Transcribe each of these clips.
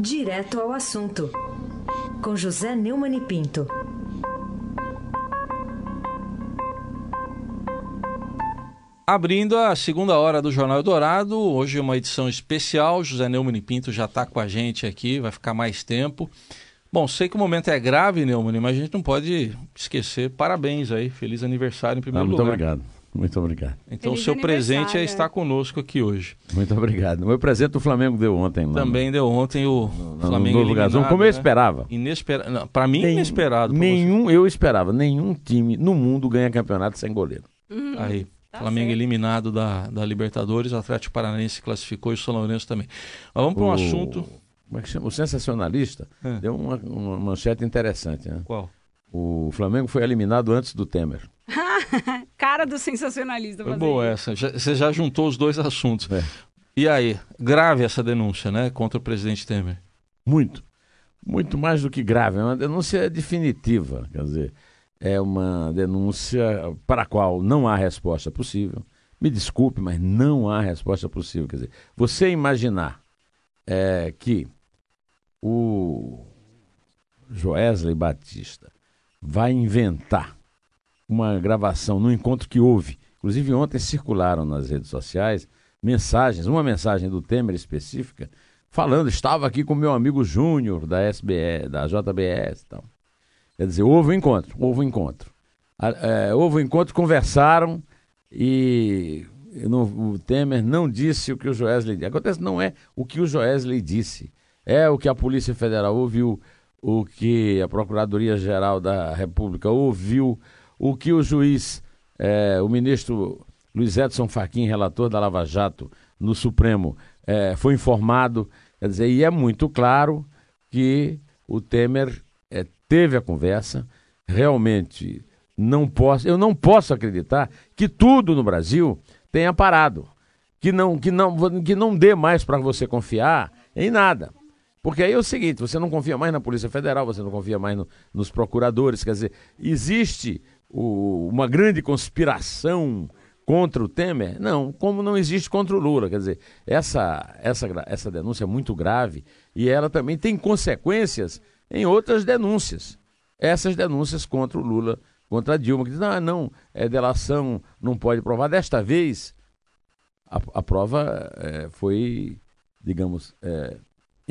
Direto ao assunto, com José Neumann e Pinto. Abrindo a segunda hora do Jornal Dourado, hoje é uma edição especial. José Neumann e Pinto já está com a gente aqui, vai ficar mais tempo. Bom, sei que o momento é grave, Neumann, mas a gente não pode esquecer. Parabéns aí, feliz aniversário em primeiro ah, muito lugar. Muito obrigado. Muito obrigado. Então, o seu presente é estar conosco aqui hoje. Muito obrigado. O meu presente o Flamengo deu ontem. Lá Também deu ontem o no, Flamengo no eliminado, Como eu né? esperava. Inesperado. Para mim, Nem, inesperado. Nenhum, você. eu esperava. Nenhum time no mundo ganha campeonato sem goleiro. Uhum. Aí. Tá Flamengo certo. eliminado da, da Libertadores, o Atlético Paranaense classificou e o São Lourenço também. Mas vamos para um assunto. Como é que chama? O sensacionalista é. deu uma, uma manchete interessante. Né? Qual? O Flamengo foi eliminado antes do Temer. Cara do sensacionalista. Foi boa essa. Já, você já juntou os dois assuntos. É. E aí, grave essa denúncia, né, contra o presidente Temer? Muito. Muito mais do que grave. É uma denúncia definitiva. Quer dizer, é uma denúncia para a qual não há resposta possível. Me desculpe, mas não há resposta possível. Quer dizer, você imaginar é, que o Joesley Batista vai inventar uma gravação no encontro que houve. Inclusive, ontem circularam nas redes sociais mensagens, uma mensagem do Temer específica, falando: estava aqui com meu amigo Júnior da SBE, da JBS tal. Quer dizer, houve um encontro, houve um encontro. É, houve um encontro, conversaram e o Temer não disse o que o Joesley disse. Acontece, não é o que o Joesley disse, é o que a Polícia Federal ouviu, o que a Procuradoria-Geral da República ouviu, o que o juiz, é, o ministro Luiz Edson Fachin, relator da Lava Jato no Supremo, é, foi informado. Quer dizer, e é muito claro que o Temer é, teve a conversa, realmente não posso, eu não posso acreditar que tudo no Brasil tenha parado, que não, que não, que não dê mais para você confiar em nada. Porque aí é o seguinte, você não confia mais na Polícia Federal, você não confia mais no, nos procuradores, quer dizer, existe o, uma grande conspiração contra o Temer? Não, como não existe contra o Lula. Quer dizer, essa, essa, essa denúncia é muito grave e ela também tem consequências em outras denúncias. Essas denúncias contra o Lula, contra a Dilma, que dizem, ah, não, é delação, não pode provar. Desta vez, a, a prova é, foi, digamos, é,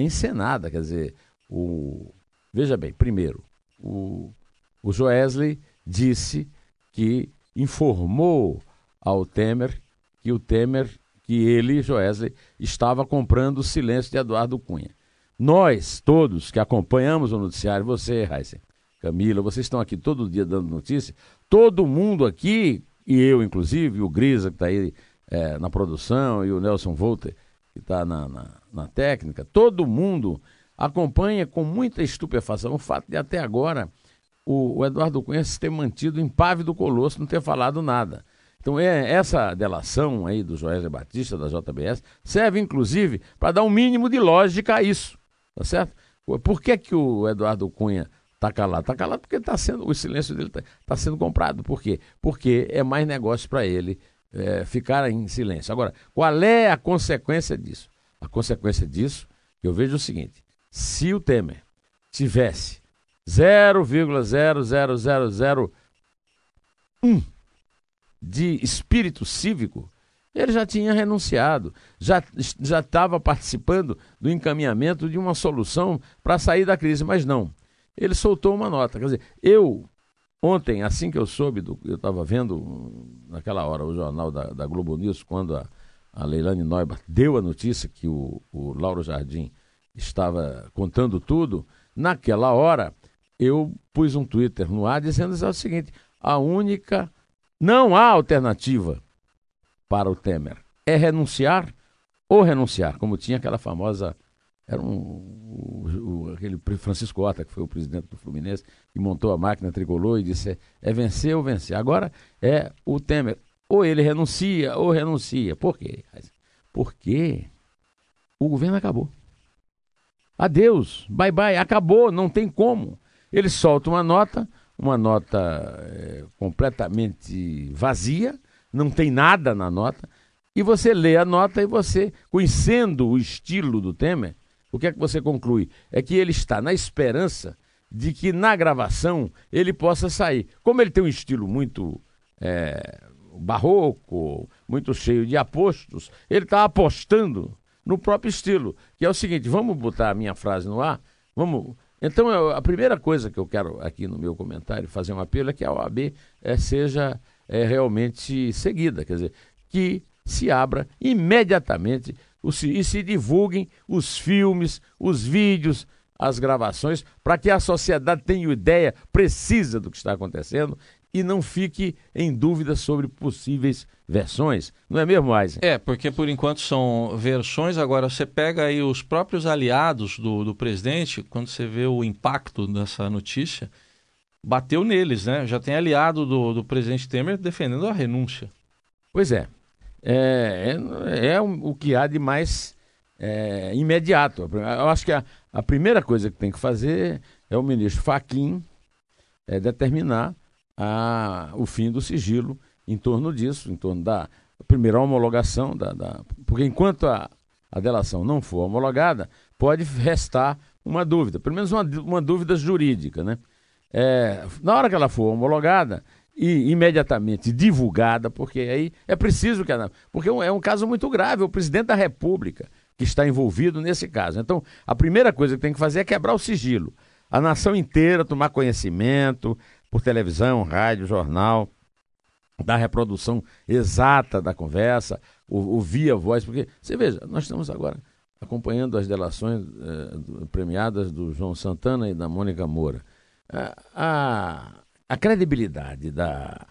encenada. Quer dizer, o, veja bem, primeiro, o, o Joesley disse que informou ao Temer que o Temer, que ele, Joesley, estava comprando o silêncio de Eduardo Cunha. Nós, todos que acompanhamos o noticiário, você, Heisen, Camila, vocês estão aqui todo dia dando notícia, todo mundo aqui, e eu inclusive, o Grisa que está aí é, na produção, e o Nelson Volter que está na, na, na técnica, todo mundo acompanha com muita estupefação o fato de até agora o, Eduardo Cunha se ter mantido impávido colosso, não ter falado nada. Então, é, essa delação aí do Joel Batista, da JBS, serve inclusive para dar um mínimo de lógica a isso. Tá certo? Por que, que o Eduardo Cunha está calado? Está calado porque tá sendo, o silêncio dele está tá sendo comprado. Por quê? Porque é mais negócio para ele é, ficar em silêncio. Agora, qual é a consequência disso? A consequência disso, eu vejo o seguinte: se o Temer tivesse 0,00001 de espírito cívico, ele já tinha renunciado, já estava participando do encaminhamento de uma solução para sair da crise, mas não. Ele soltou uma nota. Quer dizer, eu, ontem, assim que eu soube, do, eu estava vendo naquela hora o jornal da, da Globo News, quando a, a Leilane deu a notícia que o, o Lauro Jardim estava contando tudo, naquela hora eu pus um Twitter no ar dizendo o seguinte: a única. Não há alternativa para o Temer. É renunciar ou renunciar, como tinha aquela famosa. Era um, aquele Francisco Horta, que foi o presidente do Fluminense, que montou a máquina tricolor e disse: é, é vencer ou vencer. Agora é o Temer. Ou ele renuncia ou renuncia. Por quê? Porque o governo acabou. Adeus, bye bye, acabou, não tem como. Ele solta uma nota, uma nota é, completamente vazia, não tem nada na nota, e você lê a nota e você, conhecendo o estilo do Temer, o que é que você conclui? É que ele está na esperança de que na gravação ele possa sair. Como ele tem um estilo muito é, barroco, muito cheio de apostos, ele está apostando no próprio estilo, que é o seguinte: vamos botar a minha frase no ar, vamos. Então, eu, a primeira coisa que eu quero aqui no meu comentário fazer um apelo é que a OAB é, seja é, realmente seguida, quer dizer, que se abra imediatamente e se divulguem os filmes, os vídeos, as gravações, para que a sociedade tenha ideia precisa do que está acontecendo e não fique em dúvida sobre possíveis versões. Não é mesmo, Eisen? É, porque por enquanto são versões. Agora, você pega aí os próprios aliados do, do presidente, quando você vê o impacto dessa notícia, bateu neles, né? Já tem aliado do, do presidente Temer defendendo a renúncia. Pois é. É, é, é o que há de mais é, imediato. Eu acho que a, a primeira coisa que tem que fazer é o ministro Faquim é, determinar a, o fim do sigilo em torno disso, em torno da primeira homologação, da, da, porque enquanto a, a delação não for homologada, pode restar uma dúvida, pelo menos uma, uma dúvida jurídica. Né? É, na hora que ela for homologada e imediatamente divulgada, porque aí é preciso que ela. Porque é um caso muito grave, o presidente da República que está envolvido nesse caso. Então, a primeira coisa que tem que fazer é quebrar o sigilo. A nação inteira tomar conhecimento, por televisão, rádio, jornal, da reprodução exata da conversa, o, o via voz, porque você veja, nós estamos agora acompanhando as delações eh, premiadas do João Santana e da Mônica Moura. A, a, a, credibilidade da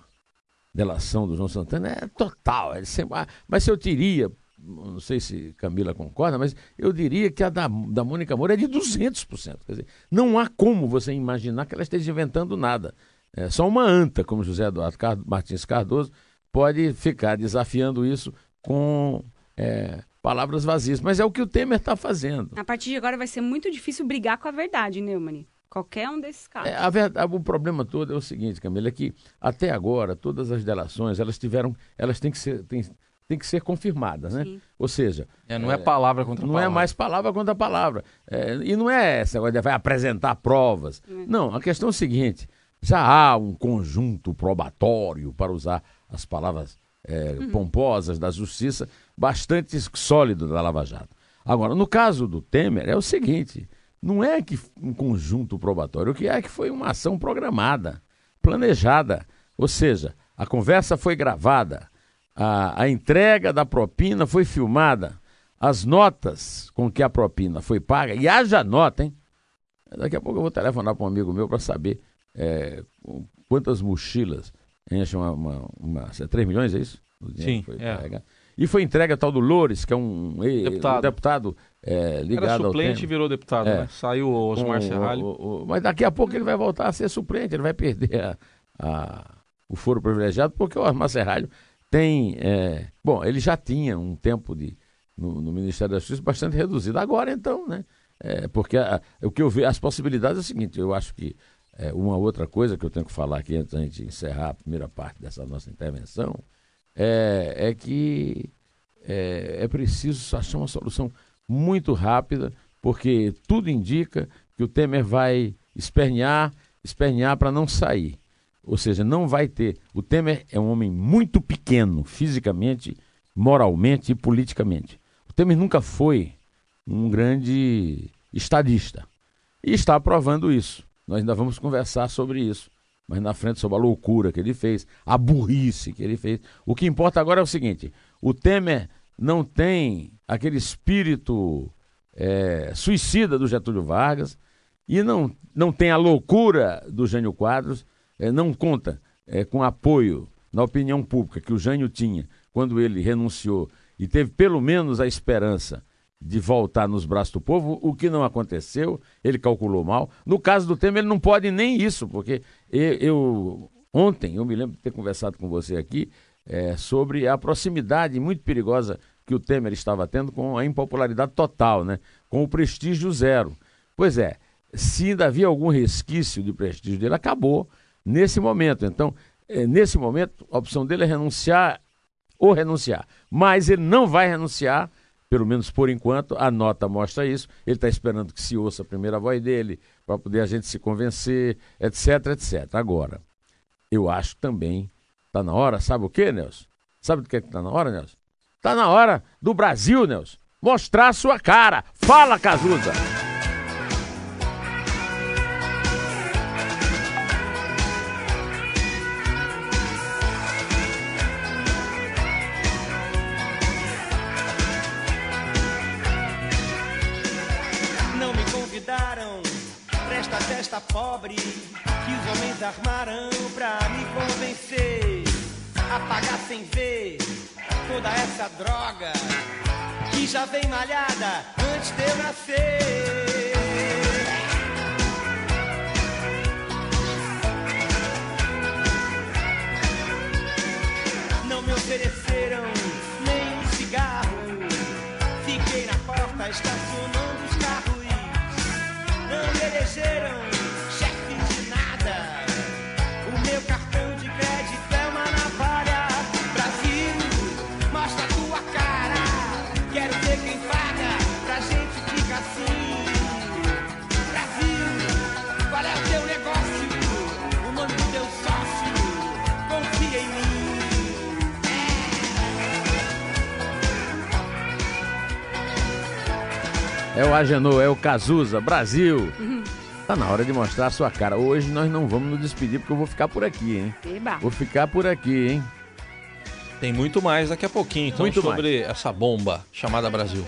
delação do João Santana é total. É ah, mas se eu teria, não sei se Camila concorda, mas eu diria que a da, da Mônica Moura é de 200%. Quer dizer, não há como você imaginar que ela esteja inventando nada. É, só uma anta, como José Eduardo Martins Cardoso, pode ficar desafiando isso com é, palavras vazias. Mas é o que o Temer está fazendo. A partir de agora vai ser muito difícil brigar com a verdade, Neumann. Qualquer um desses casos. É, a verdade, o problema todo é o seguinte, Camila, é que até agora todas as delações elas tiveram, elas têm que ser, têm, têm que ser confirmadas, né? Sim. Ou seja, é, não é, é, palavra contra não palavra. Não é mais palavra contra palavra. É, e não é essa, vai apresentar provas. É. Não, a questão é o seguinte: já há um conjunto probatório, para usar as palavras é, uhum. pomposas da justiça, bastante sólido da Lava Jato. Agora, no caso do Temer, é o seguinte: não é que um conjunto probatório, o que é que foi uma ação programada, planejada. Ou seja, a conversa foi gravada, a, a entrega da propina foi filmada, as notas com que a propina foi paga, e haja nota, hein? Daqui a pouco eu vou telefonar para um amigo meu para saber é, quantas mochilas enchem uma, uma, uma, 3 milhões, é isso? Sim, é. E foi entregue a tal do Loures, que é um deputado, um deputado é, ligado Era suplente e virou deputado, é. né? Saiu o Osmar Serralho. mas daqui a pouco ele vai voltar a ser suplente, ele vai perder a, a, o foro privilegiado, porque o Osmar Serralho tem... É, bom, ele já tinha um tempo de, no, no, Ministério da Justiça bastante reduzido. Agora, então, né? É, porque a, o que eu vejo, as possibilidades é o seguinte, eu acho que é, uma outra coisa que eu tenho que falar aqui antes da gente encerrar a primeira parte dessa nossa intervenção é, é que é, é preciso achar uma solução muito rápida, porque tudo indica que o Temer vai espernear, espernear para não sair. Ou seja, não vai ter. O Temer é um homem muito pequeno, fisicamente, moralmente e politicamente. O Temer nunca foi um grande estadista. E está provando isso. Nós ainda vamos conversar sobre isso. Mas na frente sobre a loucura que ele fez, a burrice que ele fez. O que importa agora é o seguinte: o Temer não tem aquele espírito é, suicida do Getúlio Vargas e não, não tem a loucura do Jânio Quadros, é, não conta é, com apoio na opinião pública que o Jânio tinha quando ele renunciou e teve pelo menos a esperança de voltar nos braços do povo, o que não aconteceu, ele calculou mal. No caso do Temer, ele não pode nem isso, porque eu, eu ontem, eu me lembro de ter conversado com você aqui é, sobre a proximidade muito perigosa que o Temer estava tendo com a impopularidade total, né? com o prestígio zero. Pois é, se ainda havia algum resquício de prestígio dele, acabou nesse momento. Então, é, nesse momento, a opção dele é renunciar ou renunciar. Mas ele não vai renunciar pelo menos por enquanto, a nota mostra isso. Ele está esperando que se ouça a primeira voz dele, para poder a gente se convencer, etc, etc. Agora, eu acho também está na hora, sabe o que, Nelson? Sabe do que está na hora, Nelson? Está na hora do Brasil, Nelson, mostrar a sua cara. Fala, Cazuza! Toda essa droga que já vem malhada antes de eu nascer. Não me ofereceram nem um cigarro. Fiquei na porta estacionando os carros. Não me elegeram É o Agenor, é o Cazuza, Brasil. Tá na hora de mostrar a sua cara. Hoje nós não vamos nos despedir porque eu vou ficar por aqui, hein? Eba. Vou ficar por aqui, hein? Tem muito mais daqui a pouquinho, então, Muito sobre essa bomba chamada Brasil.